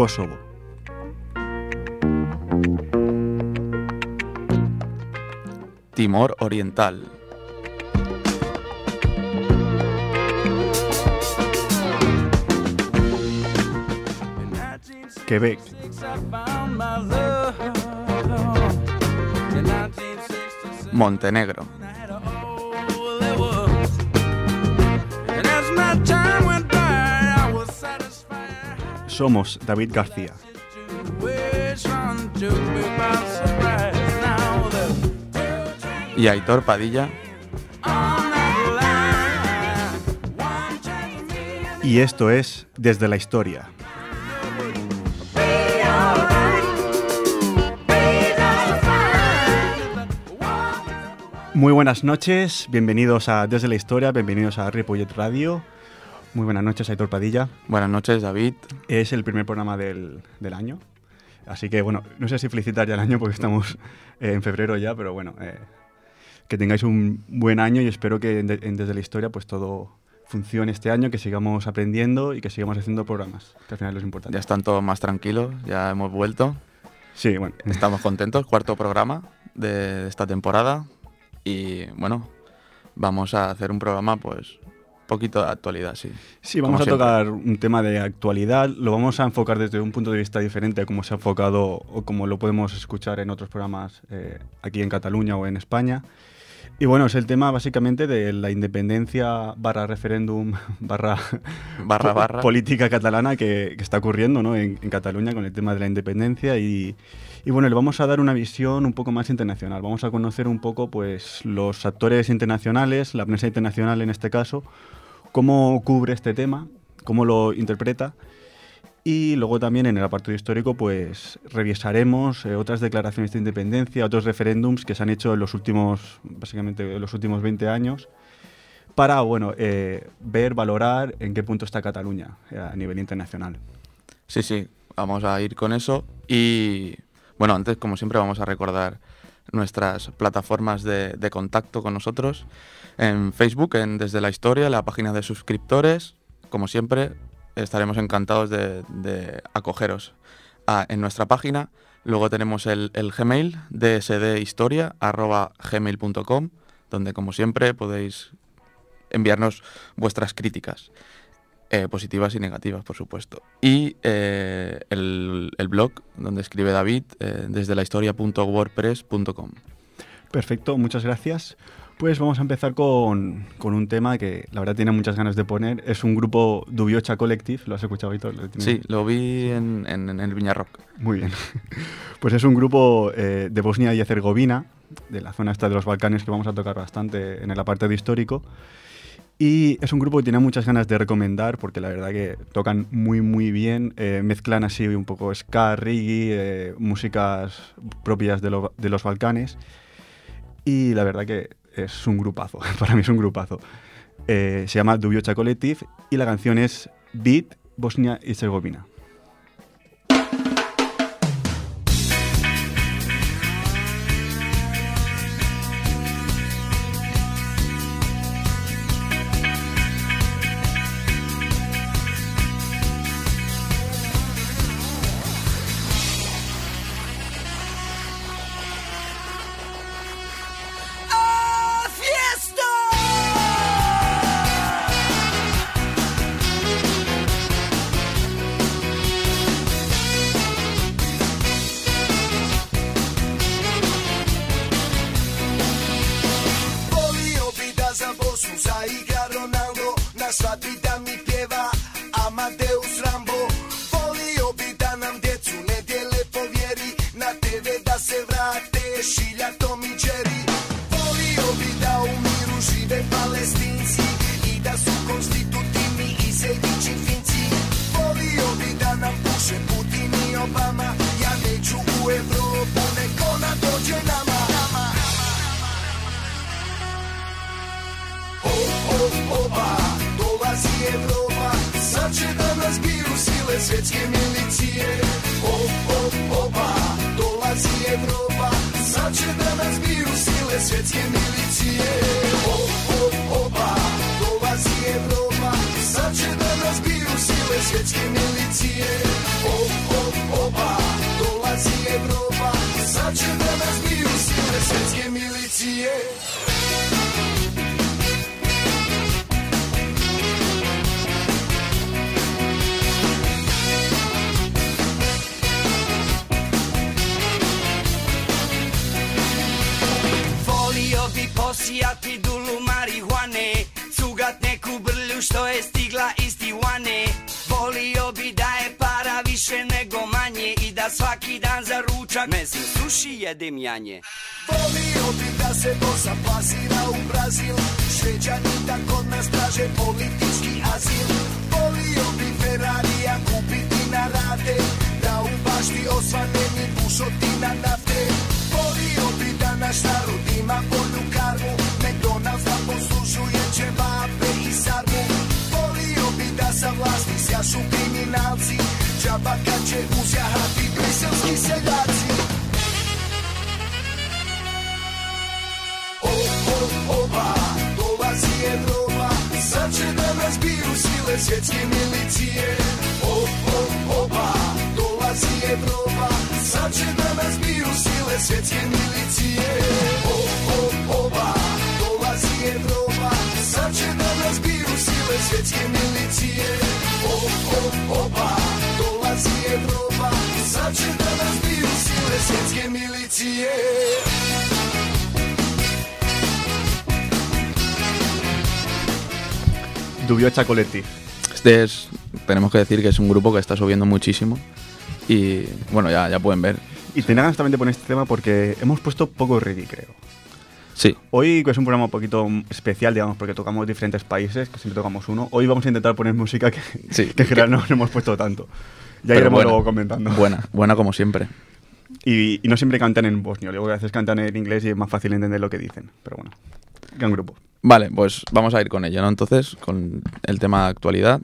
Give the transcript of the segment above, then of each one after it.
Kosovo. Timor Oriental. Quebec. Montenegro. Somos David García. Y Aitor Padilla. Y esto es Desde la Historia. Muy buenas noches, bienvenidos a Desde la Historia, bienvenidos a Ripollet Radio. Muy buenas noches, Aitor Padilla. Buenas noches, David. Es el primer programa del, del año, así que bueno, no sé si felicitar ya el año porque estamos eh, en febrero ya, pero bueno, eh, que tengáis un buen año y espero que en de- en Desde la Historia pues todo funcione este año, que sigamos aprendiendo y que sigamos haciendo programas, que al final es importante. Ya están todos más tranquilos, ya hemos vuelto. Sí, bueno, Estamos contentos, cuarto programa de esta temporada. Y bueno, vamos a hacer un programa, pues, poquito de actualidad, sí. Sí, vamos a siempre. tocar un tema de actualidad. Lo vamos a enfocar desde un punto de vista diferente a cómo se ha enfocado o como lo podemos escuchar en otros programas eh, aquí en Cataluña o en España. Y bueno, es el tema básicamente de la independencia barra referéndum barra, Barra, barra. política catalana que, que está ocurriendo ¿no? en, en Cataluña con el tema de la independencia y, y bueno, le vamos a dar una visión un poco más internacional. Vamos a conocer un poco pues los actores internacionales, la prensa internacional en este caso, cómo cubre este tema, cómo lo interpreta. Y luego también en el apartado histórico pues revisaremos eh, otras declaraciones de independencia, otros referéndums que se han hecho en los últimos, básicamente en los últimos 20 años, para bueno, eh, ver, valorar en qué punto está Cataluña eh, a nivel internacional. Sí, sí, vamos a ir con eso. Y bueno, antes, como siempre, vamos a recordar nuestras plataformas de, contacto con nosotros. En Facebook, en Desde la Historia, la página de suscriptores. Como siempre, estaremos encantados de, acogeros en nuestra página. Luego tenemos el, el Gmail, dsdhistoria.gmail.com, donde, como siempre, podéis enviarnos vuestras críticas eh, positivas y negativas, por supuesto. Y eh, el, el blog donde escribe David, eh, desde la historia.wordpress.com. Perfecto, muchas gracias. Pues vamos a empezar con, con un tema que la verdad tiene muchas ganas de poner. Es un grupo Dubiocha Collective, ¿lo has escuchado, Víctor? Sí, lo vi en, en- en el Viña Rock. Muy bien. Pues es un grupo eh, de Bosnia y Herzegovina, de la zona esta de los Balcanes que vamos a tocar bastante en el apartado histórico. Y es un grupo que tiene muchas ganas de recomendar porque la verdad que tocan muy muy bien, eh, mezclan así un poco ska, reggae, eh, músicas propias de, lo- de los Balcanes. Y la verdad que es un grupazo, para mí es un grupazo. Eh, se llama Dubiocha Collective y la canción es Beat Bosnia y Herzegovina. svetské milície. Op, op, opa, dolazí Európa, začeda nás bijú sile svetské milície. Op, op, opa, dolazí Európa, začeda nás bijú sile svetské milície. Op, op, opa, dolazí Európa, začeda nás bijú sile svetské milície. Sijati dulu marihuane Cugat neku brlju što je stigla iz Tijuane. Volio bi da je para više nego manje I da svaki dan za ručak mezim suši jedem janje. Volio bi da se bosa plazira u Brazil Šveđani tak od nas traže politički azil. Volio bi Ferrarija kupiti na rade, Da u bašti osvane mi bušotina nafte. Volio bi da naš narod ima bolju karmu. McDonald's da poslužuje ćevape i sarmu. Volio bi da sa vlasti sjašu kriminalci. Džaba kad će uzjahati briselski seljaci. O, o, oba, dolazi Evropa. Sad će da nas biju sile svjetske milicije. O, o, Sad će da nas biju sile svjetske milicije Dubio Chacoletti. Este es, tenemos que decir que es un grupo que está subiendo muchísimo y bueno, ya, ya pueden ver. Y tenía ganas también de poner este tema porque hemos puesto poco reggae, creo. Sí, Hoy es un programa un poquito especial, digamos, porque tocamos diferentes países, que siempre tocamos uno. Hoy vamos a intentar poner música que, Sí. que en general no hemos puesto tanto. Ya iremos buena, luego comentando. buena, buena como siempre. Y, y no siempre cantan en bosnio, luego a veces cantan en inglés y es más fácil entender lo que dicen. Pero bueno, gran grupo. Vale, pues vamos a ir con ello, ¿no? Entonces, con el tema de actualidad.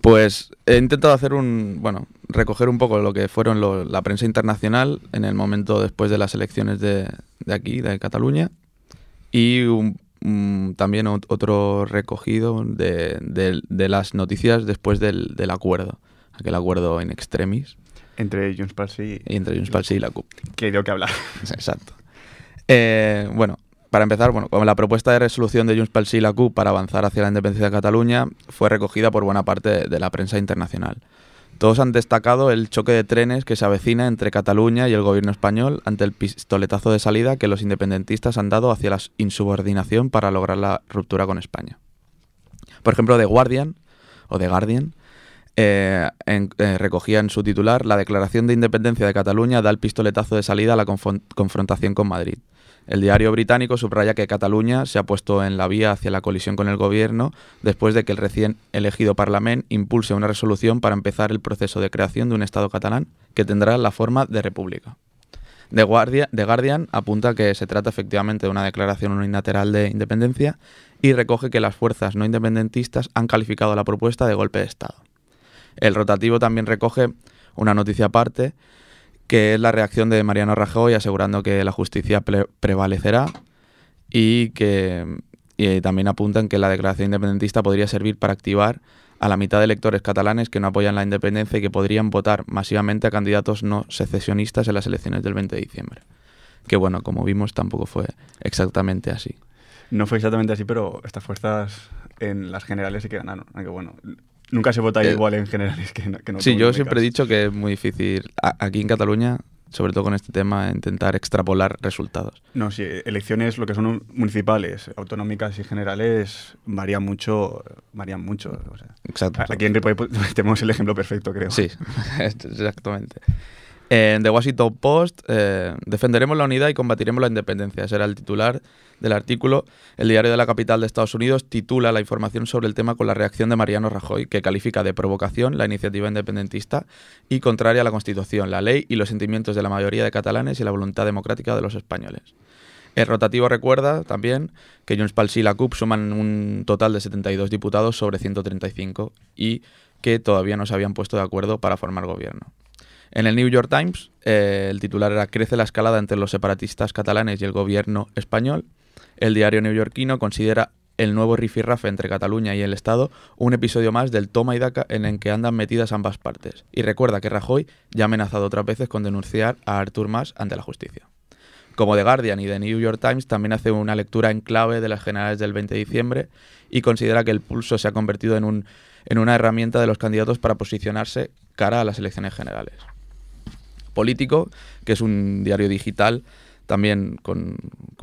Pues he intentado hacer un, bueno, recoger un poco lo que fueron lo- la prensa internacional en el momento después de las elecciones de, de aquí, de Cataluña, y un- un- también ot- otro recogido de, de- de las noticias después del, del acuerdo, aquel acuerdo in extremis Entre Junts per Sí entre Junts Sí y la CUP. que dio que hablar. Exacto. Eh, bueno, para empezar, bueno, como la propuesta de resolución de Junts Sí y la CUP para avanzar hacia la independencia de Cataluña fue recogida por buena parte de, de la prensa internacional. Todos han destacado el choque de trenes que se avecina entre Cataluña y el gobierno español ante el pistoletazo de salida que los independentistas han dado hacia la insubordinación para lograr la ruptura con España. Por ejemplo, The Guardian, o The Guardian, eh, eh, recogía en su titular la declaración de independencia de Cataluña da el pistoletazo de salida a la confrontación con Madrid. El diario británico subraya que Cataluña se ha puesto en la vía hacia la colisión con el gobierno después de que el recién elegido Parlament impulse una resolución para empezar el proceso de creación de un Estado catalán que tendrá la forma de república. The Guardian, The Guardian apunta que se trata efectivamente de una declaración unilateral de independencia y recoge que las fuerzas no independentistas han calificado la propuesta de golpe de Estado. El rotativo también recoge una noticia aparte, que es la reacción de Mariano Rajoy asegurando que la justicia pre- prevalecerá y que también apuntan que la declaración independentista podría servir para activar a la mitad de electores catalanes que no apoyan la independencia y que podrían votar masivamente a candidatos no secesionistas en las elecciones del 20 de diciembre. Que bueno, como vimos, tampoco fue exactamente así. No fue exactamente así, pero estas fuerzas en las generales sí que ganaron. Aunque bueno, nunca se vota Eh, igual en generales que, en- que en Sí, yo siempre he dicho que es muy difícil a- aquí en Cataluña, sobre todo con este tema, intentar extrapolar resultados. No, sí, elecciones, lo que son municipales, autonómicas y generales, varían mucho. Varían mucho. o sea. Exacto. Aquí en Ripoll tenemos el ejemplo perfecto, creo. Sí, exactamente. En The Washington Post, eh, defenderemos la unidad y combatiremos la independencia. Ese era el titular del artículo. El diario de la capital de Estados Unidos titula la información sobre el tema con la reacción de Mariano Rajoy, que califica de provocación la iniciativa independentista y contraria a la Constitución, la ley y los sentimientos de la mayoría de catalanes y la voluntad democrática de los españoles. El rotativo recuerda también que Junts pel y la CUP suman un total de 72 diputados sobre 135 y que todavía no se habían puesto de acuerdo para formar gobierno. En el New York Times, eh, el titular era Crece la escalada entre los separatistas catalanes y el gobierno español. El diario neoyorquino considera el nuevo rifirrafe entre Cataluña y el Estado un episodio más del toma y daca en el que andan metidas ambas partes. Y recuerda que Rajoy ya ha amenazado otras veces con denunciar a Artur Mas ante la justicia. Como The Guardian y The New York Times también hace una lectura en clave de las generales del 20 de diciembre y considera que el pulso se ha convertido en, un, en una herramienta de los candidatos para posicionarse cara a las elecciones generales. Político, que es un diario digital también con,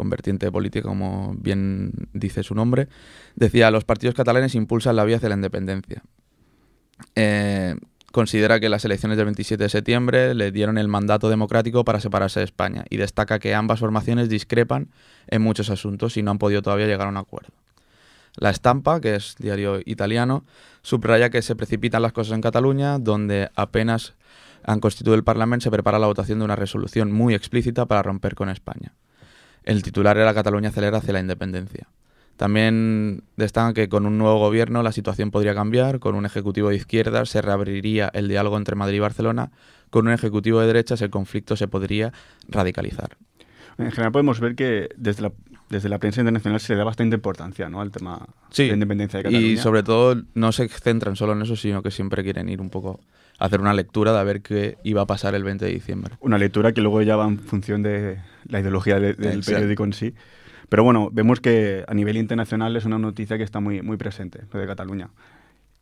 vertiente política, como bien dice su nombre, decía, los partidos catalanes impulsan la vía hacia la independencia. Eh, considera que las elecciones del 27 de septiembre le dieron el mandato democrático para separarse de España y destaca que ambas formaciones discrepan en muchos asuntos y no han podido todavía llegar a un acuerdo. La Estampa, que es diario italiano, subraya que se precipitan las cosas en Cataluña, donde apenas han constituido el Parlamento se prepara la votación de una resolución muy explícita para romper con España. El titular era Cataluña acelera hacia la independencia. También destacan que con un nuevo gobierno la situación podría cambiar, con un ejecutivo de izquierdas se reabriría el diálogo entre Madrid y Barcelona, con un ejecutivo de derechas el conflicto se podría radicalizar. En general podemos ver que desde la, desde la prensa internacional se le da bastante importancia ¿no? al tema Sí, de la independencia de Cataluña. Y sobre todo no se centran solo en eso, sino que siempre quieren ir un poco a hacer una lectura de a ver qué iba a pasar el 20 de diciembre. Una lectura que luego ya va en función de la ideología de- del Exacto. periódico en sí. Pero bueno, vemos que a nivel internacional es una noticia que está muy, muy presente, lo de Cataluña.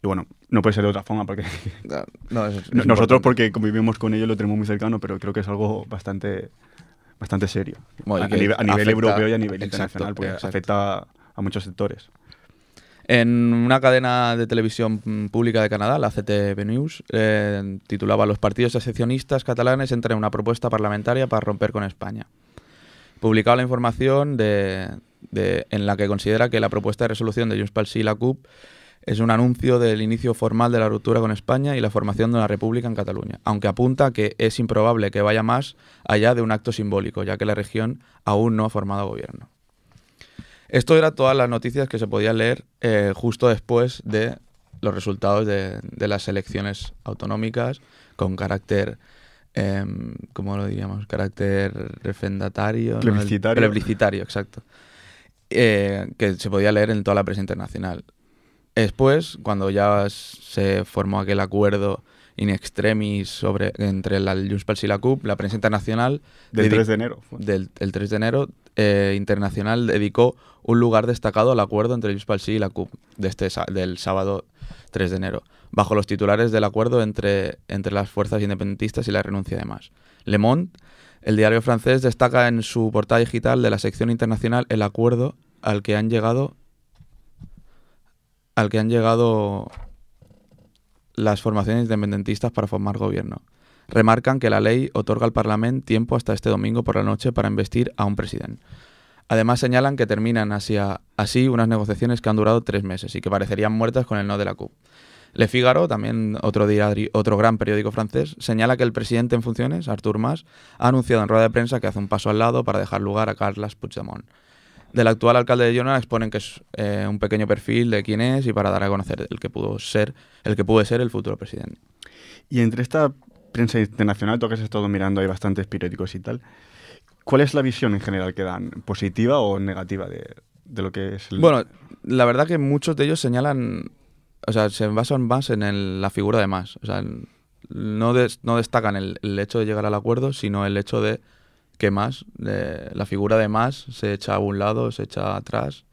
Y bueno, no puede ser de otra forma, porque No, eso es- es nosotros importante. porque convivimos con ellos lo tenemos muy cercano, pero creo que es algo bastante, bastante serio. Bueno, a, que nivel, a nivel afecta- europeo y a nivel exacto, internacional, porque exacto. afecta a muchos sectores. En una cadena de televisión pública de Canadá, la CTV News, eh, titulaba Los partidos seccionistas catalanes entran en una propuesta parlamentaria para romper con España. Publicaba la información de, de- en la que considera que la propuesta de resolución de Junts y la CUP es un anuncio del inicio formal de la ruptura con España y la formación de una república en Cataluña, aunque apunta que es improbable que vaya más allá de un acto simbólico, ya que la región aún no ha formado gobierno. Esto era todas las noticias que se podían leer eh, justo después de los resultados de, de las elecciones autonómicas con carácter, em, ¿cómo lo diríamos? Carácter. El- Plebiscitario. plebiscitario, exacto. Eh, que se podía leer en toda la prensa internacional. Después, cuando ya se formó aquel acuerdo in extremis sobre, entre la Sí y la CUP, la prensa internacional Del dedi- 3 de enero. del el 3 de enero, eh, Internacional dedicó un lugar destacado al acuerdo entre Sí y la CUP de este, del sábado 3 de enero, bajo los titulares del acuerdo entre, entre las fuerzas independentistas y la renuncia de más. Le Monde, el diario francés, destaca en su portada digital de la sección internacional el acuerdo al que han llegado al que han llegado las formaciones independentistas para formar gobierno. Remarcan que la ley otorga al Parlamento tiempo hasta este domingo por la noche para investir a un presidente. Además señalan que terminan así, a- así unas negociaciones que han durado tres meses y que parecerían muertas con el no de la CUP. Le Figaro, también otro, otro gran periódico francés, señala que el presidente en funciones, Artur Mas, ha anunciado en rueda de prensa que hace un paso al lado para dejar lugar a Carles Puigdemont. Del actual alcalde de Girona exponen que es eh, un pequeño perfil de quién es y para dar a conocer el que pudo ser, el que puede ser el futuro presidente. Y entre esta prensa internacional, tú que has estado mirando, hay bastantes periódicos y tal. ¿Cuál es la visión en general que dan? ¿Positiva o negativa de, de lo que es el... Bueno, la verdad que muchos de ellos señalan, o sea, se basan más en el- la figura de más. O sea, no, des- no destacan el, el hecho de llegar al acuerdo, sino el hecho de que más, la figura de más se echa a un lado, se echa atrás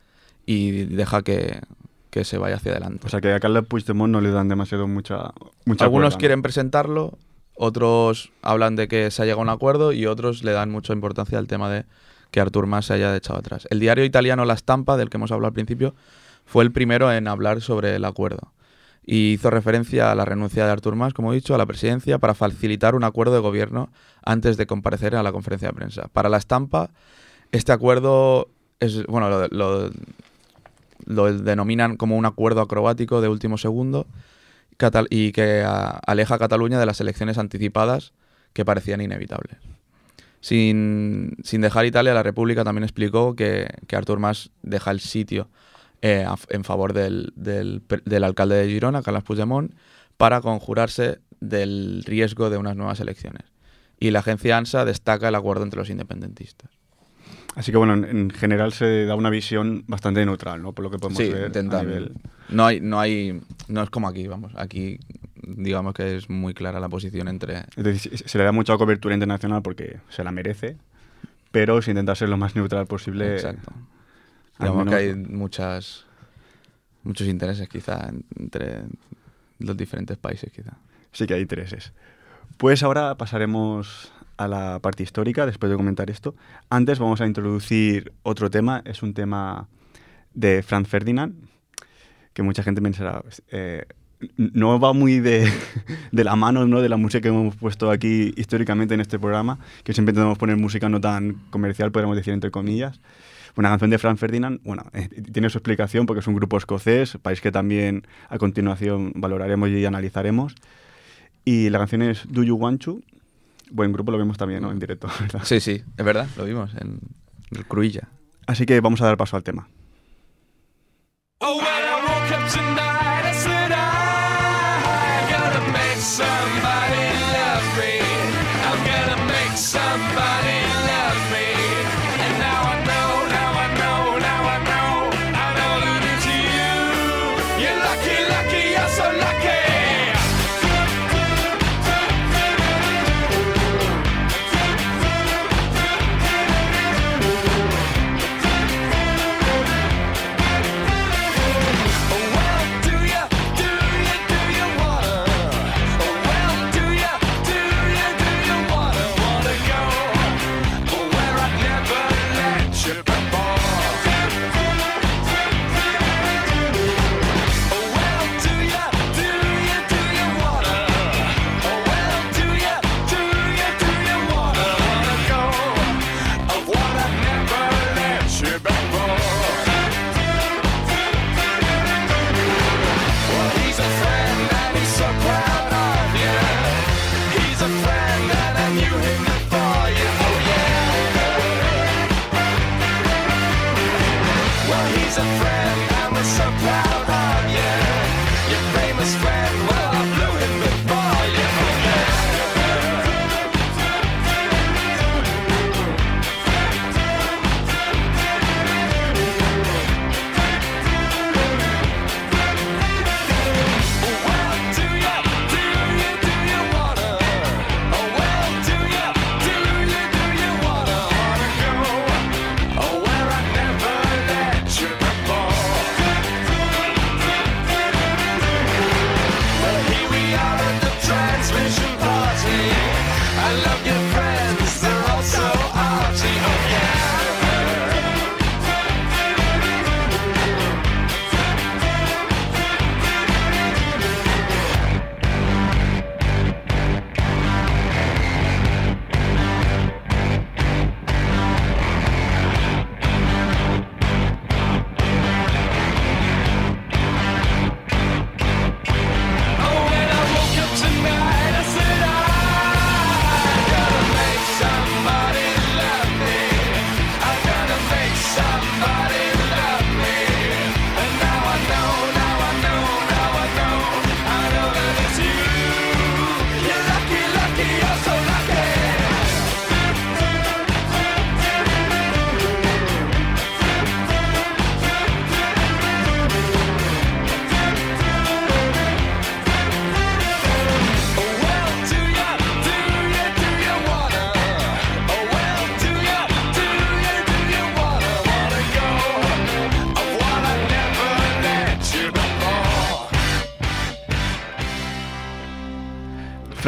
y deja que, que se vaya hacia adelante. O sea, que a Carles Puigdemont no le dan demasiado mucha, mucha Algunos cuerda, ¿no? quieren presentarlo, otros hablan de que se ha llegado a un acuerdo y otros le dan mucha importancia al tema de que Artur Mas se haya echado atrás. El diario italiano La Stampa, del que hemos hablado al principio, fue el primero en hablar sobre el acuerdo. Y hizo referencia a la renuncia de Artur Mas, como he dicho, a la presidencia para facilitar un acuerdo de gobierno antes de comparecer a la conferencia de prensa. Para La Estampa, este acuerdo es, bueno, lo, lo- lo denominan como un acuerdo acrobático de último segundo y que aleja a Cataluña de las elecciones anticipadas que parecían inevitables. Sin, sin dejar Italia, la República también explicó que, que Artur Mas deja el sitio eh, a- en favor del, del del alcalde de Girona, Carles Puigdemont, para conjurarse del riesgo de unas nuevas elecciones. Y la agencia ANSA destaca el acuerdo entre los independentistas. Así que bueno, en, en general se da una visión bastante neutral, ¿no? Por lo que podemos Sí, ver a nivel... No hay, no hay, no es como aquí, vamos. Aquí, digamos que es muy clara la posición entre. Es decir, se le da mucha cobertura internacional porque se la merece, pero se intenta ser lo más neutral posible. Exacto. Digamos que hay menos- muchas, muchos intereses, quizá, en- entre los diferentes países, quizá. Sí que hay intereses. Pues ahora pasaremos a la parte histórica después de comentar esto. Antes vamos a introducir otro tema, es un tema de Franz Ferdinand, que mucha gente pensará, eh, no va muy de, de, la mano ¿no? de la música que hemos puesto aquí históricamente en este programa, que siempre intentamos poner música no tan comercial, podríamos decir entre comillas. Una canción de Franz Ferdinand, bueno, eh, tiene su explicación porque es un grupo escocés, país que también a continuación valoraremos y analizaremos. Y la canción es Do You Want To. Buen grupo, lo vimos también ¿no? en directo, ¿verdad? Sí, sí, es verdad, lo vimos en el Cruilla. Así que vamos a dar paso al tema.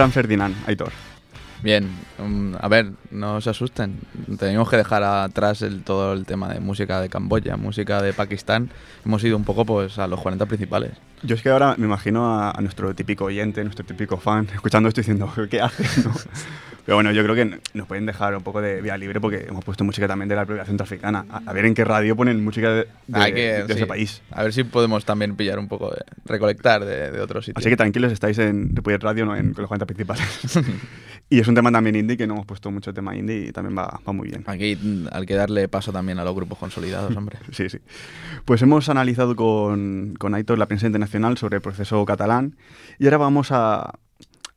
Franz Ferdinand, Aitor. Bien, mm, a ver, no se asusten. Tenemos que dejar atrás el, todo el tema de música de Camboya, música de Pakistán. Hemos ido un poco pues a los 40 principales. Yo es que ahora me imagino a, a nuestro típico oyente, nuestro típico fan, escuchando esto y diciendo, ¿qué haces? no? Pero bueno, yo creo que nos pueden dejar un poco de vía libre porque hemos puesto música también de la República Centroafricana. A, a ver en qué radio ponen música de, de- que, de sí, ese país. A ver si podemos también pillar un poco de recolectar de, de otros sitios. Así que tranquilos, estáis en República Radio, no en los 40 principales. y es un tema también indie, que no hemos puesto mucho tema indie y también va, va muy bien. Aquí hay que darle paso también a los grupos consolidados, hombre. Sí, sí. Pues hemos analizado con, con Aitor la prensa internacional sobre el proceso catalán y ahora vamos a,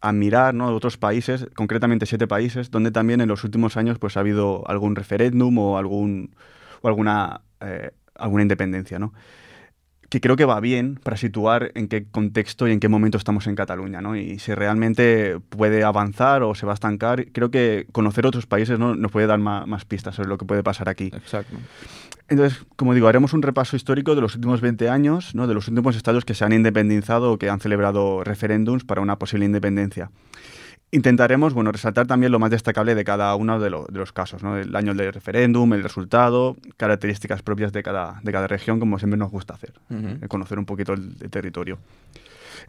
a mirar ¿no? otros países, concretamente siete países, donde también en los últimos años pues, ha habido algún referéndum o, algún, o alguna, eh, alguna independencia. ¿no? Que creo que va bien para situar en qué contexto y en qué momento estamos en Cataluña, ¿no? Y si realmente puede avanzar o se va a estancar. Creo que conocer otros países ¿no? nos puede dar más, más pistas sobre lo que puede pasar aquí. Exacto. Entonces, como digo, haremos un repaso histórico de los últimos 20 años, ¿no? de los últimos estados que se han independizado o que han celebrado referéndums para una posible independencia. Intentaremos bueno, resaltar también lo más destacable de cada uno de, lo- de los casos, ¿no? el año del referéndum, el resultado, características propias de cada, de cada región, como siempre nos gusta hacer, Ujú. eh, conocer un poquito el, el territorio.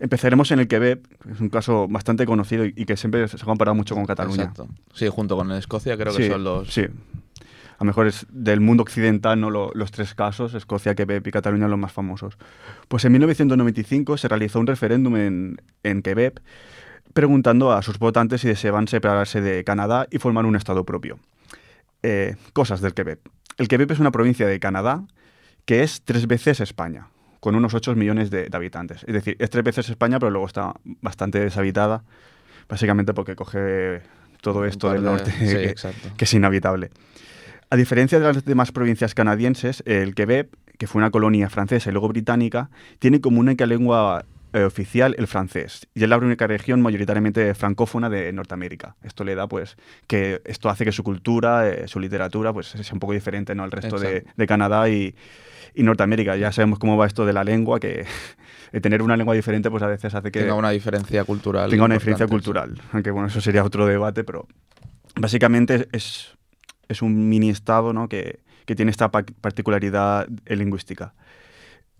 Empezaremos en el Quebec, que es un caso bastante conocido y, y que siempre se ha comparado mucho con Cataluña. Exacto. Sí, junto con Escocia creo que Sí, son los... Sí. A lo mejor es del mundo occidental, ¿no? Lo- los tres casos, Escocia, Quebec y Cataluña, los más famosos. Pues en 1995 se realizó un referéndum en, en Quebec preguntando a sus votantes si deseaban separarse de Canadá y formar un estado propio. Eh, cosas del Quebec. El Quebec es una provincia de Canadá que es tres veces España, con unos 8 millones de, de habitantes. Es decir, es tres veces España, pero luego está bastante deshabitada, básicamente porque coge todo esto del de- norte, Sí, que- que es inhabitable. A diferencia de las demás provincias canadienses, el Quebec, que fue una colonia francesa y luego británica, tiene como única lengua eh, oficial el francés y es la única región mayoritariamente francófona de Norteamérica. Esto le da, pues, que esto hace que su cultura, eh, su literatura, pues, sea un poco diferente ¿no? al resto de, de Canadá y, y Norteamérica. Ya sabemos cómo va esto de la lengua, que tener una lengua diferente, pues a veces hace que tenga una diferencia cultural. tenga una diferencia cultural. Aunque bueno, eso sería otro debate, pero básicamente es, es un mini estado ¿no? que, que tiene esta pa- particularidad lingüística.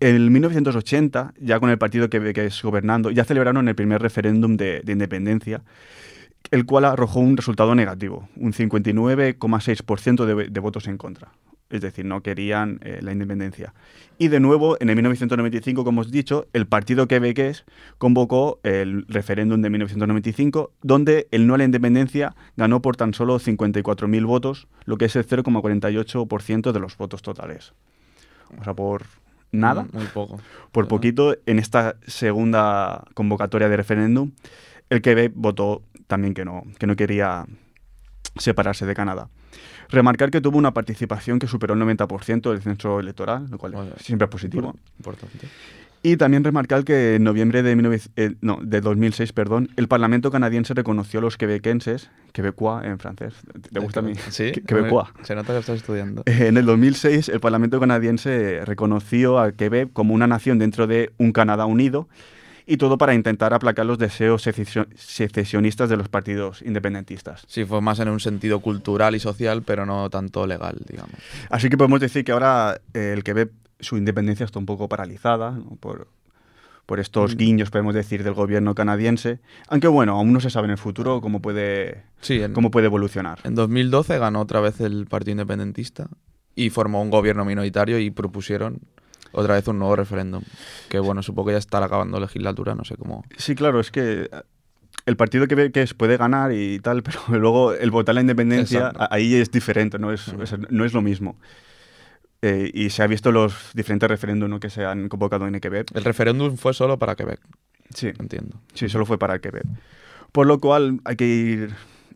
En 1980, ya con el partido que, es gobernando, ya celebraron el primer referéndum de, de independencia, el cual arrojó un resultado negativo, un 59,6% de, de votos en contra. Es decir, no querían eh, la independencia. Y de nuevo, en el 1995, como os he dicho, el partido quebequés convocó el referéndum de 1995, donde el no a la independencia ganó por tan solo 54.000 votos, lo que es el 0,48% de los votos totales. O sea, por nada Mm, Muy poco. por poquito, en esta segunda convocatoria de referéndum, el Quebec votó también que no, que no quería separarse de Canadá. Remarcar que tuvo una participación que superó el 90% del censo electoral, lo cual Vale. siempre es positivo. Importante. Y también remarcar que en noviembre de, 19 eh, no, de 2006 perdón, el Parlamento canadiense reconoció a los quebequenses, quebecois en francés, ¿te gusta a mí? Sí. Que- Quebecois. Se nota que estás estudiando. En el 2006, el Parlamento canadiense reconoció a Quebec como una nación dentro de un Canadá unido y todo para intentar aplacar los deseos secesio- secesionistas de los partidos independentistas. Sí, fue más en un sentido cultural y social, pero no tanto legal, digamos. Así que podemos decir que ahora eh, el Quebec, su independencia está un poco paralizada ¿no? por, por estos guiños, podemos decir, del gobierno canadiense. Aunque bueno, aún no se sabe en el futuro cómo puede, Sí, en, cómo puede evolucionar. en 2012 ganó otra vez el Partido Independentista y formó un gobierno minoritario y propusieron otra vez un nuevo referéndum. Que bueno, supongo que ya estará acabando legislatura, no sé cómo. Sí, claro, es que eh, el partido que, que puede ganar y tal, pero luego el votar la independencia, Exacto. ahí es diferente, no es- no es lo mismo. Eh, y se ha visto los diferentes referéndums ¿no? que se han convocado en el Quebec. El referéndum fue solo para Quebec, Sí, entiendo. sí, solo fue para Quebec. Por lo cual hay que ir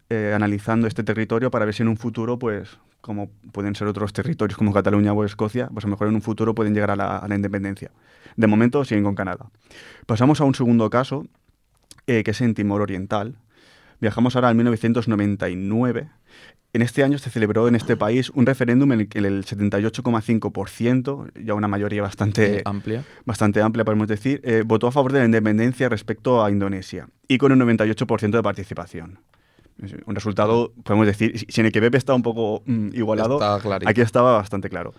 eh, analizando este territorio para ver si en un futuro, pues, como pueden ser otros territorios como Cataluña o Escocia, pues a lo mejor en un futuro pueden llegar a la, a la independencia. De momento siguen con Canadá. Pasamos a un segundo caso, eh, que es en Timor Oriental. Viajamos ahora al 1999. En este año se celebró en este país un referéndum en el que el 78,5%, ya una mayoría bastante amplia. bastante amplia, podemos decir, eh, votó a favor de la independencia respecto a Indonesia y con un 98% de participación. Un resultado, podemos decir, si en el Quebec está un poco mm, igualado, aquí estaba bastante claro.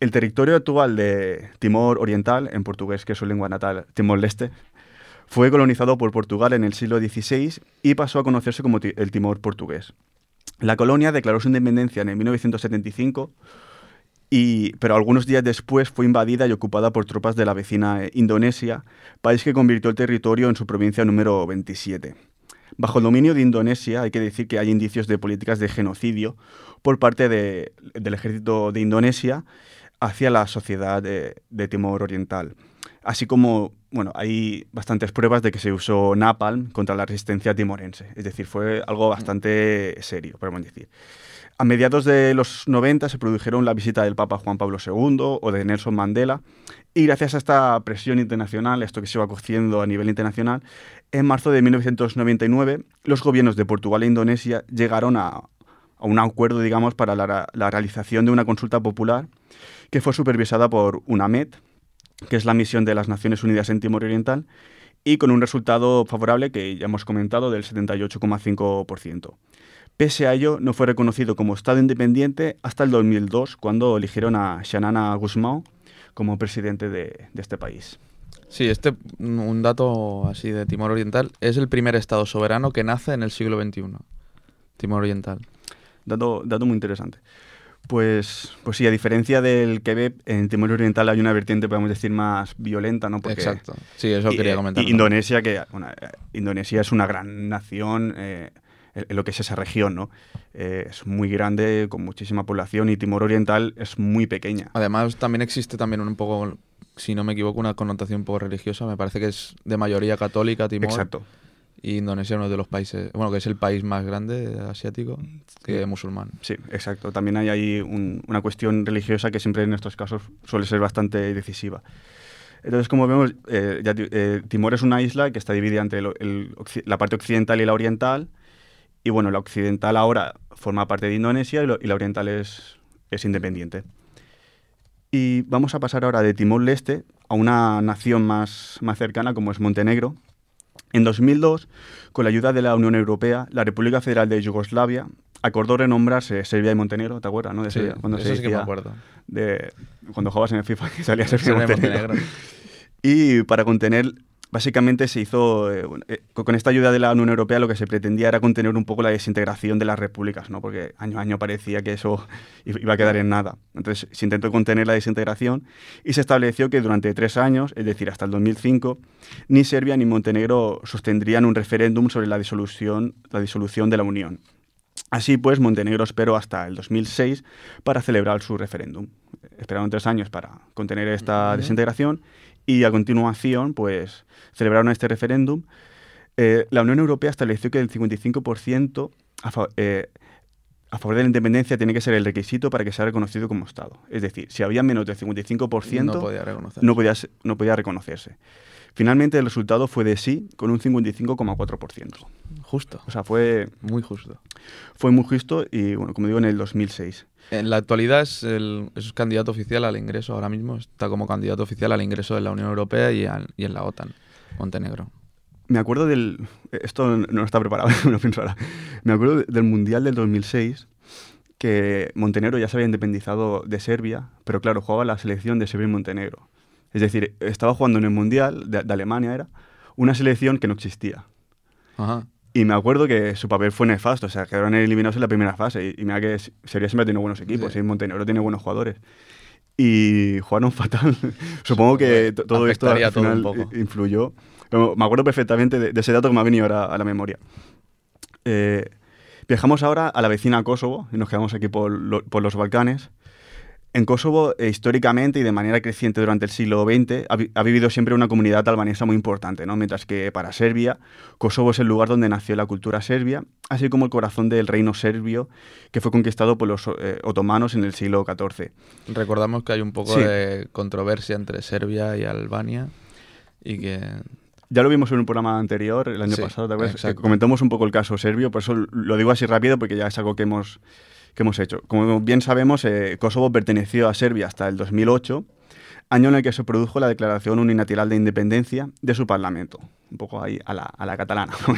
El territorio actual de Timor Oriental, en portugués, que es su lengua natal, Timor-Leste, fue colonizado por Portugal en el siglo XVI y pasó a conocerse como el Timor portugués. La colonia declaró su independencia en el 1975, y, pero algunos días después fue invadida y ocupada por tropas de la vecina eh, Indonesia, país que convirtió el territorio en su provincia número 27. Bajo el dominio de Indonesia hay que decir que hay indicios de políticas de genocidio por parte de- del ejército de Indonesia hacia la sociedad de, de Timor Oriental. Así como, bueno, hay bastantes pruebas de que se usó napalm contra la resistencia timorense. Es decir, fue algo bastante serio, podemos decir. A mediados de los 90 se produjeron la visita del Papa Juan Pablo II o de Nelson Mandela y gracias a esta presión internacional, esto que se iba cociendo a nivel internacional, en marzo de 1999 los gobiernos de Portugal e Indonesia llegaron a, a un acuerdo, digamos, para la, la realización de una consulta popular que fue supervisada por UNAMED, que es la misión de las Naciones Unidas en Timor Oriental, y con un resultado favorable que ya hemos comentado del 78,5%. Pese a ello, no fue reconocido como Estado independiente hasta el 2002, cuando eligieron a Xanana Gusmao como presidente de, de este país. Sí, este, un dato así de Timor Oriental, es el primer estado soberano que nace en el siglo XXI. Timor Oriental. Dato, dato muy interesante. Pues, pues sí, a diferencia del Quebec, en Timor Oriental hay una vertiente, podemos decir, más violenta, ¿no? Porque- Exacto. Sí, eso quería eh, comentar. y Indonesia, que bueno, eh, Indonesia es una gran nación eh, en, en lo que es esa región, ¿no? Eh, es muy grande, con muchísima población, y Timor Oriental es muy pequeña. Además, también existe también un poco, si no me equivoco, una connotación un poco religiosa. Me parece que es de mayoría católica Timor. Exacto. Y Indonesia es uno de los países, bueno, que es el país más grande asiático que musulmán. Sí, exacto. También hay ahí un- una cuestión religiosa que siempre en estos casos suele ser bastante decisiva. Entonces, como vemos, eh, ya eh, Timor es una isla que está dividida entre el occi- la parte occidental y la oriental. Y bueno, la occidental ahora forma parte de Indonesia y, lo- y la oriental es, es independiente. Y vamos a pasar ahora de Timor-Leste a una nación más, más cercana como es Montenegro. En 2002, con la ayuda de la Unión Europea, la República Federal de Yugoslavia acordó renombrarse Serbia y Montenegro, ¿te acuerdas? No? De Sí, Serbia, cuando eso se sí que me acuerdo. de cuando jugabas en el FIFA que salía Serbia y Serbia y Montenegro. Montenegro. Y para contener, básicamente se hizo, eh, eh, con esta ayuda de la Unión Europea lo que se pretendía era contener un poco la desintegración de las repúblicas, ¿no? Porque año a año parecía que eso iba a quedar en nada. Entonces se intentó contener la desintegración y se estableció que durante tres años, es decir, hasta el 2005, ni Serbia ni Montenegro sostendrían un referéndum sobre la disolución, la disolución de la Unión. Así pues, Montenegro esperó hasta el 2006 para celebrar su referéndum. Esperaron tres años para contener esta desintegración y a continuación, pues, celebraron este referéndum. Eh, la Unión Europea estableció que el 55% a, fa- eh, a favor de la independencia tiene que ser el requisito para que sea reconocido como Estado. Es decir, si había menos del 55%, No podía reconocer. no podía, no podía reconocerse. Finalmente, el resultado fue de sí, con un 55,4%. Justo. O sea, fue, Muy justo. fue muy justo y, bueno, como digo, en el 2006. En la actualidad es, el, es candidato oficial al ingreso, ahora mismo está como candidato oficial al ingreso de la Unión Europea y, al- y en la OTAN, Montenegro. Me acuerdo del... Esto no está preparado, me lo pienso ahora. Me acuerdo del Mundial del 2006, que Montenegro ya se había independizado de Serbia, pero claro, jugaba la selección de Serbia y Montenegro. Es decir, estaba jugando en el Mundial, de, de Alemania era, una selección que no existía. Ajá. Y me acuerdo que su papel fue nefasto, o sea, quedaron eliminados en la primera fase. Y, y mira que Serbia siempre ha tenido buenos equipos, Sí. y Montenegro tiene buenos jugadores. Y jugaron fatal. Supongo que to- todo esto al todo final influyó. Pero me acuerdo perfectamente de, de ese dato que me ha venido ahora a la memoria. Eh, viajamos ahora a la vecina Kosovo y nos quedamos aquí por, lo- por los Balcanes. En Kosovo, eh, históricamente y de manera creciente durante el siglo XX, ha, vi- ha vivido siempre una comunidad albanesa muy importante, ¿no? mientras que para Serbia, Kosovo es el lugar donde nació la cultura serbia, así como el corazón del reino serbio, que fue conquistado por los eh, otomanos en el siglo XIV. Recordamos que hay un poco Sí. de controversia entre Serbia y Albania y que Ya lo vimos en un programa anterior, el año Sí, pasado, ¿te acuerdas? Que comentamos un poco el caso serbio, por eso lo digo así rápido porque ya es algo que hemos, que hemos hecho. Como bien sabemos, eh, Kosovo perteneció a Serbia hasta el 2008, año en el que se produjo la declaración unilateral de independencia de su parlamento, un poco ahí a la, a la catalana. ¿no?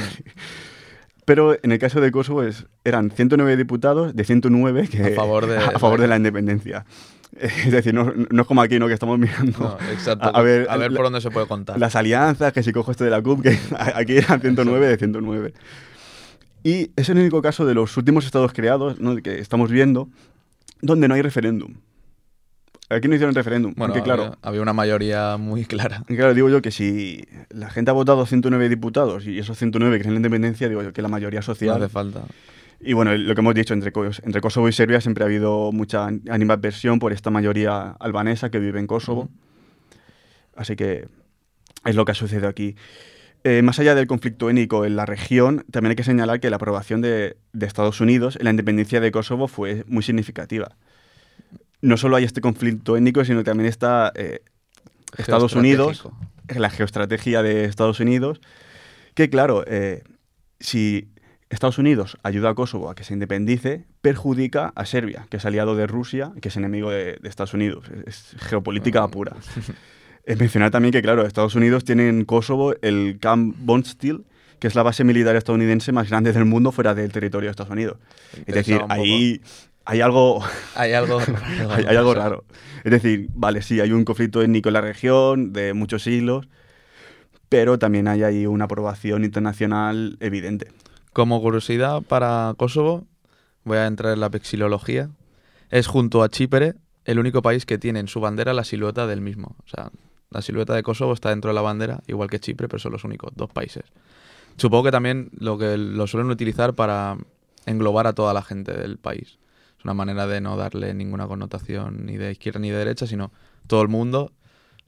Pero en el caso de Kosovo es, eran 109 diputados de 109 que, A favor de- a favor de la independencia. Es decir, no, no es como aquí, ¿no? Que estamos mirando No, exacto. A- a ver, a ver la- por dónde se puede contar. las alianzas, que si cojo esto de la CUP, que aquí eran 109 de 109. Y es el único caso de los últimos estados creados ¿no? que estamos viendo donde no hay referéndum. Aquí no hicieron referéndum, bueno, porque claro, había, había una mayoría muy clara. y claro, digo yo que si la gente ha votado 109 diputados y esos 109 creen en la independencia, digo yo que la mayoría No social... hace falta. Y bueno, lo que hemos dicho, entre Kosovo y Serbia siempre ha habido mucha animadversión por esta mayoría albanesa que vive en Kosovo. Así que es lo que ha sucedido aquí. Eh, más allá del conflicto étnico en la región, también hay que señalar que la aprobación de, de Estados Unidos en la independencia de Kosovo fue muy significativa. No solo hay este conflicto étnico, sino también está eh, Estados Unidos, la geoestrategia de Estados Unidos, que claro, eh, si Estados Unidos ayuda a Kosovo a que se independice, perjudica a Serbia, que es aliado de Rusia, que es enemigo de, de Estados Unidos. Es, es geopolítica Mm. pura. Eh, mencionar también que, claro, Estados Unidos tiene en Kosovo el Camp Bondsteel, que es la base militar estadounidense más grande del mundo fuera del territorio de Estados Unidos. Es decir, ahí hay algo, Hay algo raro. hay, hay algo raro. Es decir, vale, sí, hay un conflicto étnico en la región de muchos siglos, pero también hay ahí una aprobación internacional evidente. Como curiosidad para Kosovo, voy a entrar en la vexilología. Es junto a Chipre el único país que tiene en su bandera la silueta del mismo. O sea, la silueta de Kosovo está dentro de la bandera, igual que Chipre, pero son los únicos dos países. Supongo que también lo que lo suelen utilizar para englobar a toda la gente del país. Es una manera de no darle ninguna connotación ni de izquierda ni de derecha, sino todo el mundo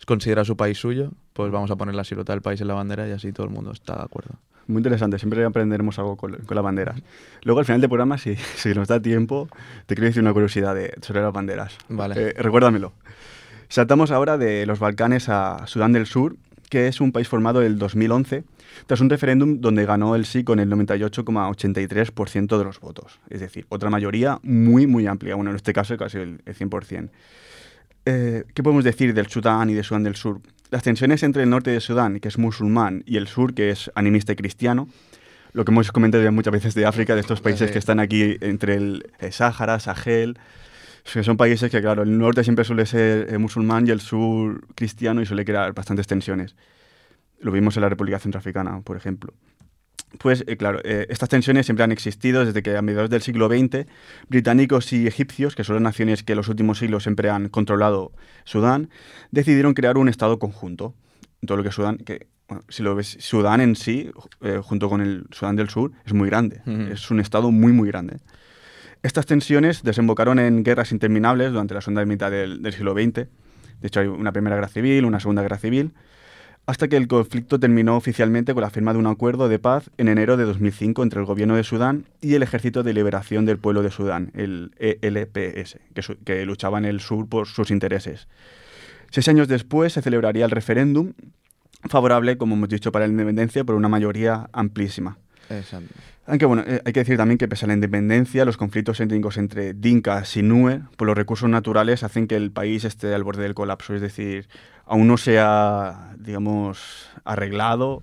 considera su país suyo, pues vamos a poner la silueta del país en la bandera y así todo el mundo está de acuerdo. Muy interesante, siempre aprenderemos algo con, con las banderas. Luego, al final del programa, si, si nos da tiempo, te quiero decir una curiosidad de, sobre las banderas. Vale. Eh, recuérdamelo. Saltamos ahora de los Balcanes a Sudán del Sur, que es un país formado en el 2011 tras un referéndum donde ganó el sí con el 98,83% de los votos. Es decir, otra mayoría muy, muy amplia. Bueno, en este caso casi el, el 100%. Eh, ¿Qué podemos decir del Sudán y de Sudán del Sur? Las tensiones entre el norte de Sudán, que es musulmán, y el sur, que es animista y cristiano, lo que hemos comentado ya muchas veces de África, de estos países que están aquí entre el, el Sáhara, Sahel, que son países que, claro, el norte siempre suele ser eh, musulmán y el sur cristiano y suele crear bastantes tensiones. Lo vimos en la República Centroafricana, por ejemplo. Pues eh, claro, eh, estas tensiones siempre han existido desde que a mediados del siglo XX británicos y egipcios, que son las naciones que en los últimos siglos siempre han controlado Sudán, decidieron crear un estado conjunto. Todo lo que Sudán, que bueno, si lo ves, Sudán en sí, eh, junto con el Sudán del Sur, es muy grande. Es un estado muy, muy grande. Estas tensiones desembocaron en guerras interminables durante la segunda mitad del, siglo XX. De hecho, hay una primera guerra civil, una segunda guerra civil, hasta que el conflicto terminó oficialmente con la firma de un acuerdo de paz en enero de 2005 entre el gobierno de Sudán y el Ejército de Liberación del Pueblo de Sudán, el ELPS, que, su- que luchaba en el sur por sus intereses. Seis años después se celebraría el referéndum favorable, como hemos dicho, para la independencia por una mayoría amplísima. Exacto. Aunque bueno, eh, hay que decir también que pese a la independencia, los conflictos étnicos entre dinkas y nuer por los recursos naturales hacen que el país esté al borde del colapso. Es decir, aún no se ha, digamos, arreglado.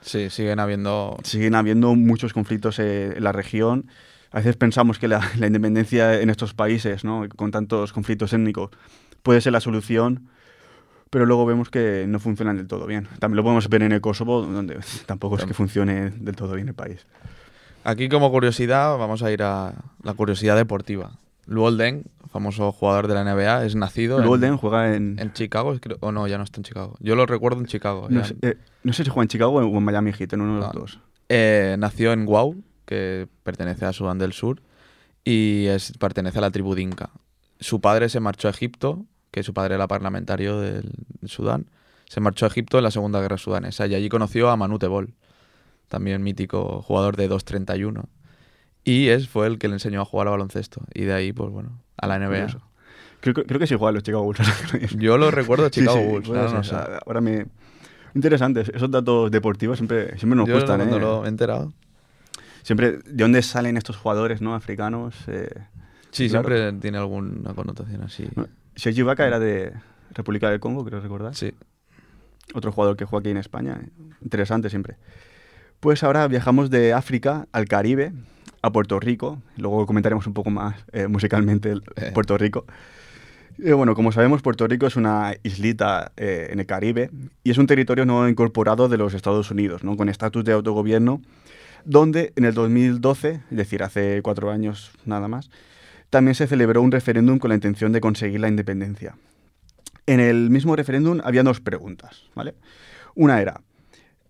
Sí, siguen habiendo Siguen habiendo muchos conflictos eh, en la región. A veces pensamos que la, la independencia en estos países, ¿no? con tantos conflictos étnicos, puede ser la solución, pero luego vemos que no funcionan del todo bien. También lo podemos ver en el Kosovo, donde tampoco es que funcione del todo bien el país. Aquí como curiosidad vamos a ir a la curiosidad deportiva. Luol Deng, famoso jugador de la NBA, es nacido en, Golden juega en... en Chicago, o no, ya no está en Chicago. Yo lo recuerdo en Chicago. No sé, eh, no sé si juega en Chicago o en Miami Heat, en uno de los No. dos. Eh, nació en Guau, que pertenece a Sudán del Sur, y es, pertenece a la tribu Dinka. Su padre se marchó a Egipto, que su padre era parlamentario del Sudán. Se marchó a Egipto en la Segunda Guerra Sudanesa y allí conoció a Manu Tebol, también mítico jugador de 2.31. Y es, fue el que le enseñó a jugar al baloncesto. Y de ahí, pues bueno, a la NBA. Curioso. Creo, que- creo que sí juega en los Chicago Bulls. Yo lo recuerdo de Sí, Chicago sí, Bulls. puede ahora no ser. sé. Ah, Ahora me... Interesante, esos datos deportivos siempre, siempre nos Yo gustan, ¿eh? lo he enterado. Siempre, ¿de dónde salen estos jugadores no africanos? Eh, Sí, Claro. siempre tiene alguna connotación así. bueno, Sergi Ibaka era de República del Congo, creo recordar. Sí. Otro jugador que juega aquí en España. Interesante siempre. Pues ahora viajamos de África al Caribe, a Puerto Rico. Luego comentaremos un poco más eh, musicalmente el- Eh. Puerto Rico. Eh, bueno, como sabemos, Puerto Rico es una islita eh, en el Caribe y es un territorio no incorporado de los Estados Unidos, ¿no? con estatus de autogobierno, donde en el 2012, es decir, hace cuatro años nada más, también se celebró un referéndum con la intención de conseguir la independencia. En el mismo referéndum había dos preguntas, ¿vale? Una era,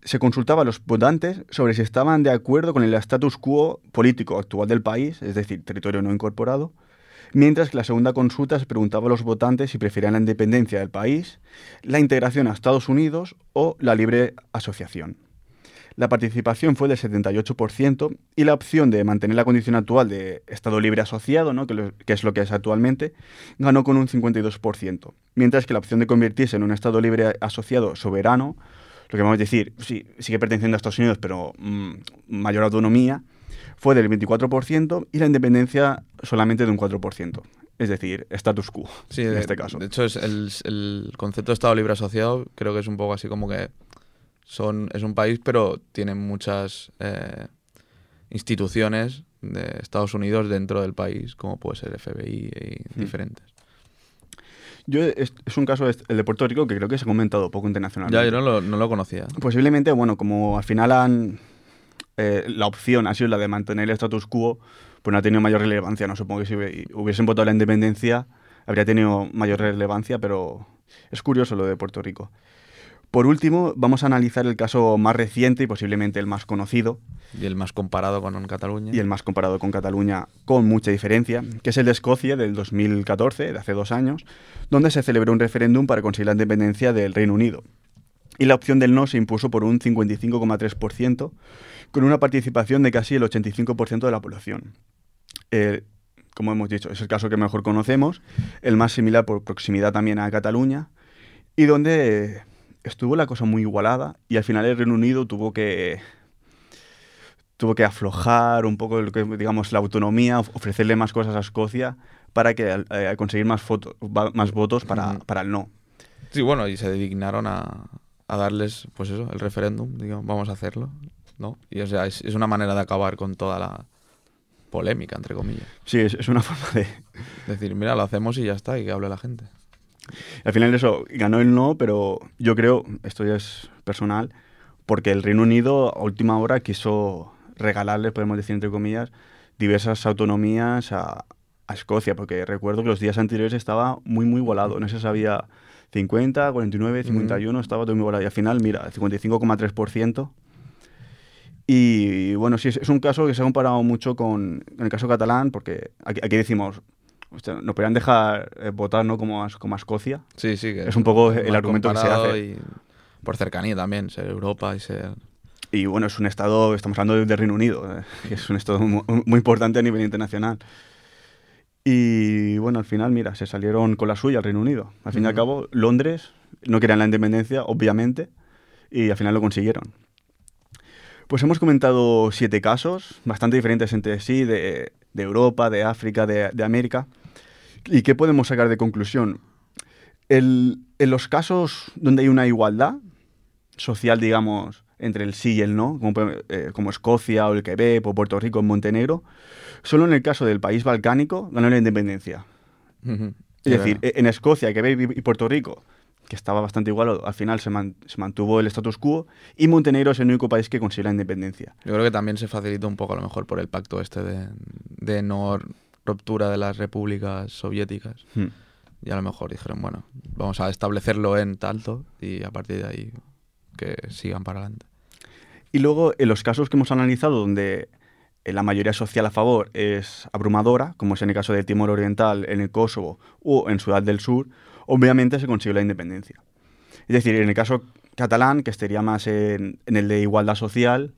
se consultaba a los votantes sobre si estaban de acuerdo con el status quo político actual del país, es decir, territorio no incorporado, mientras que la segunda consulta se preguntaba a los votantes si preferían la independencia del país, la integración a Estados Unidos o la libre asociación. La participación fue del 78% y la opción de mantener la condición actual de Estado libre asociado, ¿no? que, que es lo que es actualmente, ganó con un 52%, mientras que la opción de convertirse en un Estado libre asociado soberano, lo que vamos a decir, sí, sigue perteneciendo a Estados Unidos, pero mm, mayor autonomía, fue del 24% y la independencia solamente de un 4%. es decir, status quo, Sí, en de, este caso. De hecho, es el, el concepto de Estado libre asociado creo que es un poco así como que son, es un país, pero tiene muchas eh, instituciones de Estados Unidos dentro del país, como puede ser FBI y Hmm. diferentes. Yo, es, es un caso, el de Puerto Rico, que creo que se ha comentado poco internacionalmente. Ya, yo no lo, no lo conocía. Posiblemente, bueno, como al final han, eh, la opción ha sido la de mantener el status quo, pues no ha tenido mayor relevancia. No supongo que si hubi- hubiesen votado la independencia habría tenido mayor relevancia, pero es curioso lo de Puerto Rico. Por último, vamos a analizar el caso más reciente y posiblemente el más conocido, Y el más comparado con Cataluña. y el más comparado con Cataluña con mucha diferencia, que es el de Escocia del 2014, de hace dos años, donde se celebró un referéndum para conseguir la independencia del Reino Unido. Y la opción del no se impuso por un 55,3%, con una participación de casi el 85% de la población. Eh, como hemos dicho, es el caso que mejor conocemos, el más similar por proximidad también a Cataluña, y donde estuvo la cosa muy igualada y al final el Reino Unido tuvo que tuvo que aflojar un poco lo que, digamos la autonomía, of- ofrecerle más cosas a Escocia para que eh, conseguir más, foto- más votos para, para el no. Sí, bueno, y se dignaron a, a darles, pues eso, el referéndum, digamos, vamos a hacerlo, ¿no? Y o sea, es, es una manera de acabar con toda la polémica, entre comillas. Sí, es, es una forma de... Decir, mira, lo hacemos y ya está, y que hable la gente. Al final eso, ganó el no, pero yo creo, esto ya es personal, porque el Reino Unido a última hora quiso regalarle, podemos decir entre comillas, diversas autonomías a, a Escocia, porque recuerdo que los días anteriores estaba muy, muy volado, no se sabía 50, 49, 51, estaba todo muy volado, y al final, mira, el 55,3%. Y bueno, sí, es, es un caso que se ha comparado mucho con en el caso catalán, porque aquí, aquí decimos, nos podrían dejar eh, votar ¿no? como, a, como a Escocia. Sí, sí. Que Es un poco el argumento que se hace. y por cercanía también, ser Europa y ser... Y bueno, es un estado, estamos hablando del Reino Unido, eh, que es un estado mu- muy, importante a nivel internacional. Y bueno, al final, mira, se salieron con la suya al Reino Unido. Al fin y al cabo, Londres no querían la independencia, obviamente, y al final lo consiguieron. Pues hemos comentado siete casos, bastante diferentes entre sí, de, de Europa, de África, de, de América. ¿Y qué podemos sacar de conclusión? El- en los casos donde hay una igualdad social, digamos, entre el sí y el no, como, eh, como Escocia o el Quebec o Puerto Rico o Montenegro, solo en el caso del país balcánico ganó la independencia. Es decir, verdad. e- en Escocia, Quebec y Puerto Rico, que estaba bastante igual, al final se, man- se mantuvo el status quo, y Montenegro es el único país que consiguió la independencia. Yo creo que también se facilita un poco a lo mejor por el pacto este de, de no ruptura de las repúblicas soviéticas. Hmm. Y a lo mejor dijeron, bueno, vamos a establecerlo en Talto y a partir de ahí que sigan para adelante. Y luego, en los casos que hemos analizado, donde eh, la mayoría social a favor es abrumadora, como es en el caso de Timor Oriental, en el Kosovo o en Sudán del Sur, obviamente se consiguió la independencia. Es decir, en el caso catalán, que estaría más en, en el de igualdad social,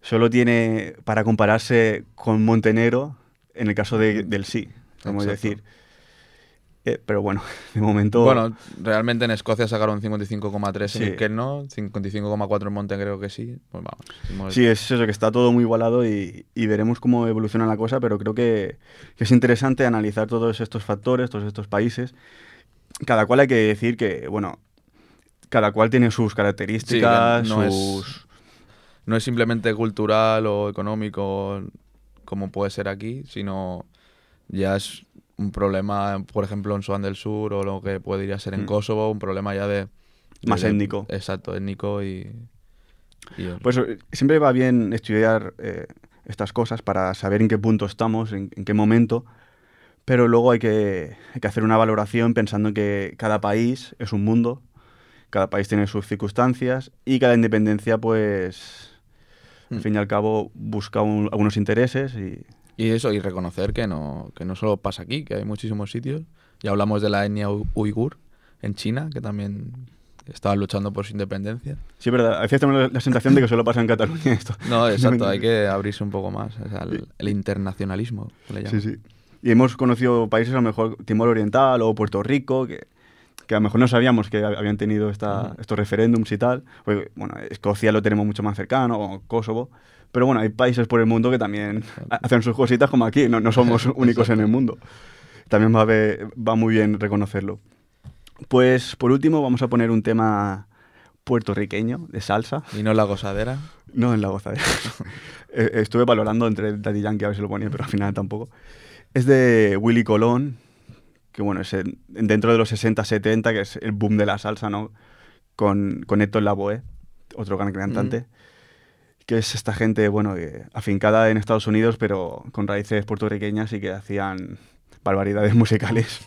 solo tiene para compararse con Montenegro en el caso de- del sí, vamos a decir. Eh, pero bueno, de momento... Bueno, realmente en Escocia sacaron 55,3 en Sí. el que no, 55,4 en Montenegro que sí. Pues vamos. Sí, es eso, que está todo muy igualado y, y veremos cómo evoluciona la cosa, pero creo que, que es interesante analizar todos estos factores, todos estos países. Cada cual hay que decir que, bueno, cada cual tiene sus características, Sí, no es- no es simplemente cultural o económico como puede ser aquí, sino ya es un problema, por ejemplo, en Sudán del Sur o lo que podría ser en Mm. Kosovo, un problema ya de... Más de- étnico. Exacto, étnico y... Pues eh, siempre va bien estudiar eh, estas cosas para saber en qué punto estamos, en, en qué momento, pero luego hay que, hay que hacer una valoración pensando que cada país es un mundo, cada país tiene sus circunstancias y cada independencia, pues, al Mm. fin y al cabo, busca un- algunos intereses y... Y eso, y reconocer que no, que no solo pasa aquí, que hay muchísimos sitios. Ya hablamos de la etnia uigur en China, que también estaban luchando por su independencia. Sí, verdad, a veces tengo la, sensación de que solo pasa en Cataluña esto. No, exacto, hay que abrirse un poco más. o sea, el, el internacionalismo, que le Sí, llaman. sí. Y hemos conocido países, a lo mejor Timor Oriental o Puerto Rico, que, que a lo mejor no sabíamos que hab- habían tenido esta, estos referéndums y tal. Porque, bueno, Escocia lo tenemos mucho más cercano, o Kosovo. Pero bueno, hay países por el mundo que también ha- hacen sus cositas como aquí, no, no somos únicos en el mundo. también va, a ver- va muy bien reconocerlo. Pues por último vamos a poner un tema puertorriqueño de salsa. Y no la gozadera. No en la gozadera. Eh, Estuve valorando entre Daddy Yankee a ver si lo ponía, pero al final tampoco. Es de Willy Colón, que bueno, es en- dentro de los 60-70, que es el boom de la salsa, ¿no? Con, con Héctor Lavoe, otro gran cantante. Que es esta gente, bueno, afincada en Estados Unidos, pero con raíces puertorriqueñas y que hacían barbaridades musicales.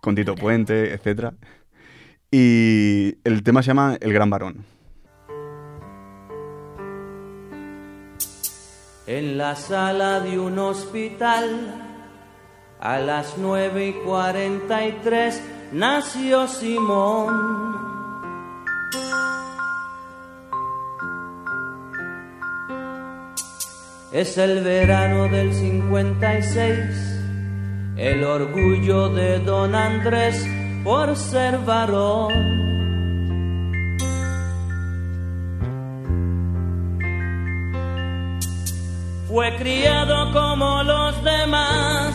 con Tito Puente, etc. Y el tema se llama El Gran Varón. En la sala de un hospital, a las nueve y cuarenta y tres, nació Simón. Es el verano del 56, el orgullo de don Andrés por ser varón. Fue criado como los demás,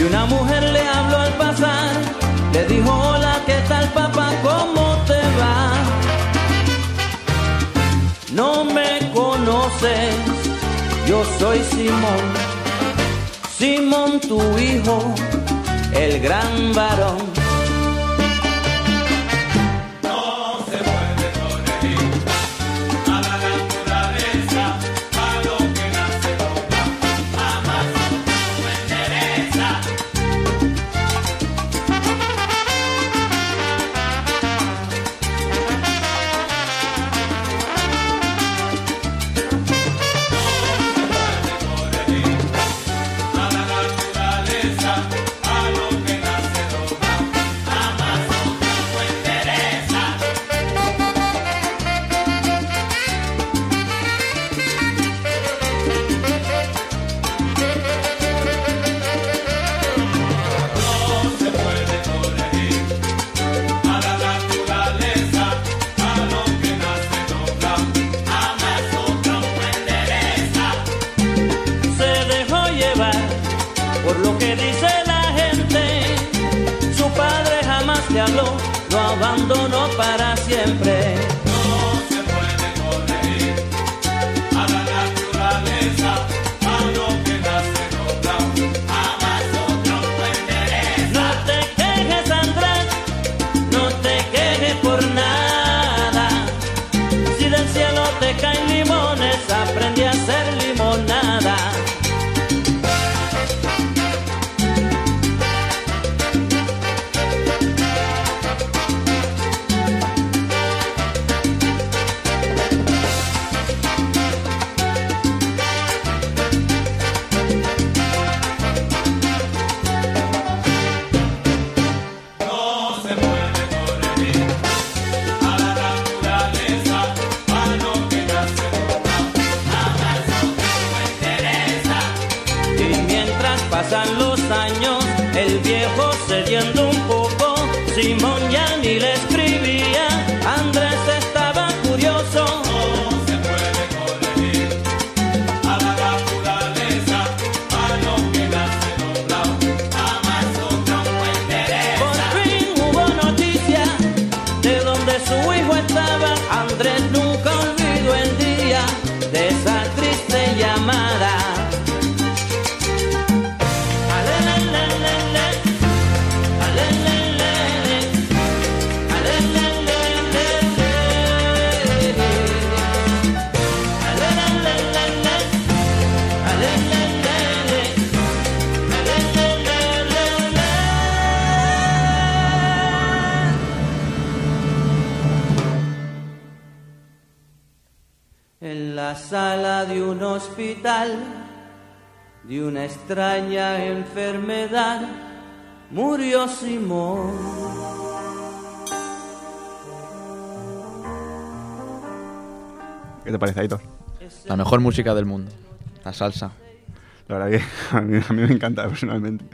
Y una mujer le habló al pasar, le dijo, hola, ¿qué tal papá? ¿Cómo te va? No me conoces, yo soy Simón, Simón tu hijo, el gran varón. Extraña enfermedad, murió Simón. ¿Qué te parece, Aitor? La mejor música del mundo. La salsa. La verdad que a mí, a mí me encanta personalmente.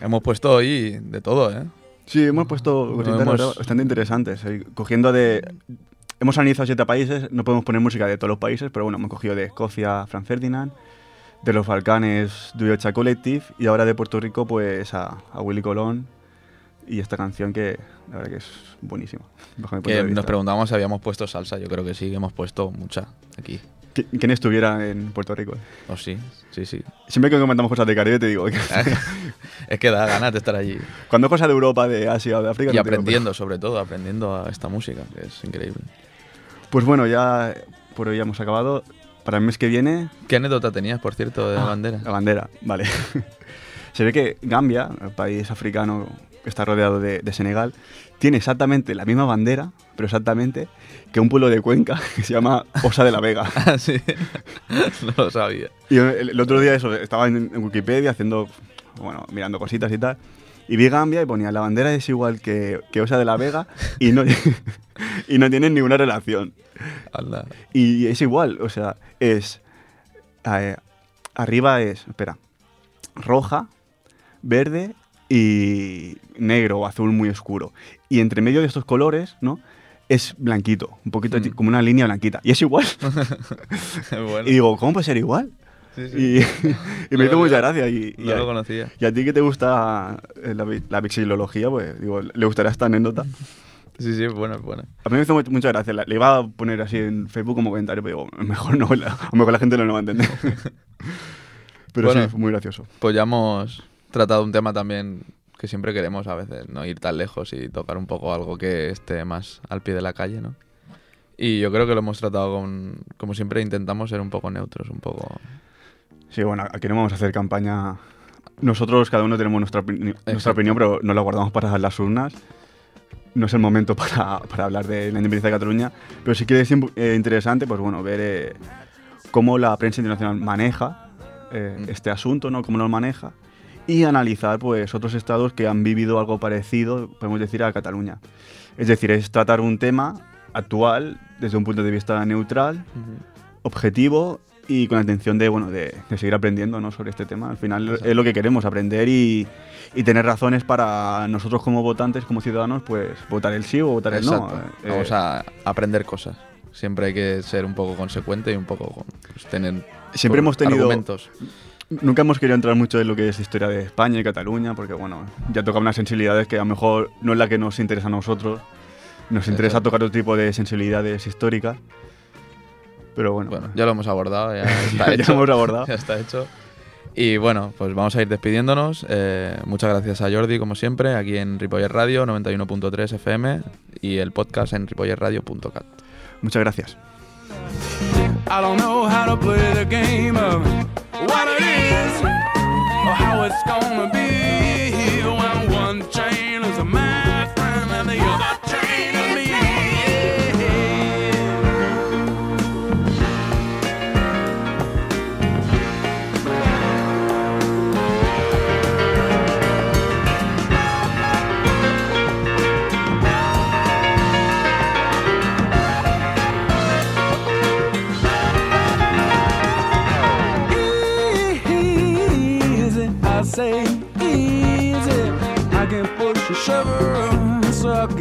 Hemos puesto hoy de todo, ¿eh? Sí, hemos puesto cositas hemos- bastante interesantes. eh, Cogiendo de... Hemos analizado siete países, no podemos poner música de todos los países, pero bueno, hemos cogido de Escocia Franz Ferdinand, de los Balcanes Duyocha Collective y ahora de Puerto Rico pues a, a Willy Colón y esta canción que la verdad que es buenísima. Que nos preguntábamos si habíamos puesto salsa. Yo creo que sí, que hemos puesto mucha aquí. ¿Qui- ¿Quién estuviera en Puerto Rico? O sí, sí, sí. Siempre que comentamos cosas de Caribe te digo que es que da ganas de estar allí. cuando cosas de Europa, de Asia o de África... Y no te digo, aprendiendo, sobre todo, aprendiendo a esta música, que es increíble. Pues bueno, ya por hoy ya hemos acabado. Para el mes que viene, ¿Qué anécdota tenías, por cierto, de la bandera? la bandera, vale. Se ve que Gambia, el país africano que está rodeado de, de Senegal, tiene exactamente la misma bandera, pero exactamente, que un pueblo de Cuenca que se llama Osa de la Vega. Ah, sí. no lo sabía. Y el, el otro día eso, estaba en, en Wikipedia haciendo, bueno, mirando cositas y tal, y vi Gambia y ponía la bandera es igual que, que Osa de la Vega y no, y no tienen ninguna relación. Y es igual, o sea, es. eh, arriba es. Espera. Roja, verde y negro o azul muy oscuro. Y entre medio de estos colores, ¿no? Es blanquito, un poquito Mm. como una línea blanquita. Y es igual. bueno, Y digo, ¿cómo puede ser igual? Sí, sí. Y, y No me hizo mucha gracia. Y, y no a, lo conocía. y a ti que te gusta eh, la, vexilología, pues digo, le gustaría esta anécdota. Sí, sí, buena, buena. A mí me hizo mu- mucha gracia. La- Le iba a poner así en Facebook como comentario, pero digo, mejor no, la- a lo mejor la gente no lo va a entender. pero Bueno. sí, fue muy gracioso. Pues ya hemos tratado un tema también que siempre queremos a veces, no ir tan lejos y tocar un poco algo que esté más al pie de la calle, ¿no? Y yo creo que lo hemos tratado con, como siempre intentamos ser un poco neutros, un poco... Sí, bueno, aquí no vamos a hacer campaña. Nosotros cada uno tenemos nuestra, opini- nuestra Exacto. opinión, pero no la guardamos para las urnas. No es el momento para, para hablar de la independencia de Cataluña, pero sí que es eh, interesante, pues bueno, ver eh, cómo la prensa internacional maneja eh, Mm. este asunto, ¿no? Cómo lo maneja y analizar, pues, otros estados que han vivido algo parecido, podemos decir, a Cataluña. Es decir, es tratar un tema actual desde un punto de vista neutral, objetivo y con la intención de, bueno, de, de seguir aprendiendo ¿no? sobre este tema. Al final es lo que queremos, aprender y, y tener razones para nosotros como votantes, como ciudadanos, pues votar el sí o votar el no. Exacto. Eh, Vamos a aprender cosas. Siempre hay que ser un poco consecuente y un poco pues, tener Siempre hemos tenido- argumentos. Nunca hemos querido entrar mucho en lo que es historia de España y Cataluña, porque bueno, ya toca unas sensibilidades que a lo mejor no es la que nos interesa a nosotros. Nos interesa Exacto. tocar otro tipo de sensibilidades históricas. Pero bueno, Bueno, ya lo hemos abordado, ya está Ya hecho. lo hemos abordado. Ya está hecho. Y bueno, pues vamos a ir despidiéndonos. Eh, muchas gracias a Jordi, como siempre, aquí en Ripollet Radio 91.3 FM y el podcast en ripolletradio.cat. muchas gracias. I don't know how to play the game of what it is or how it's gonna be when one chain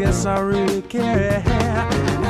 guess I really care.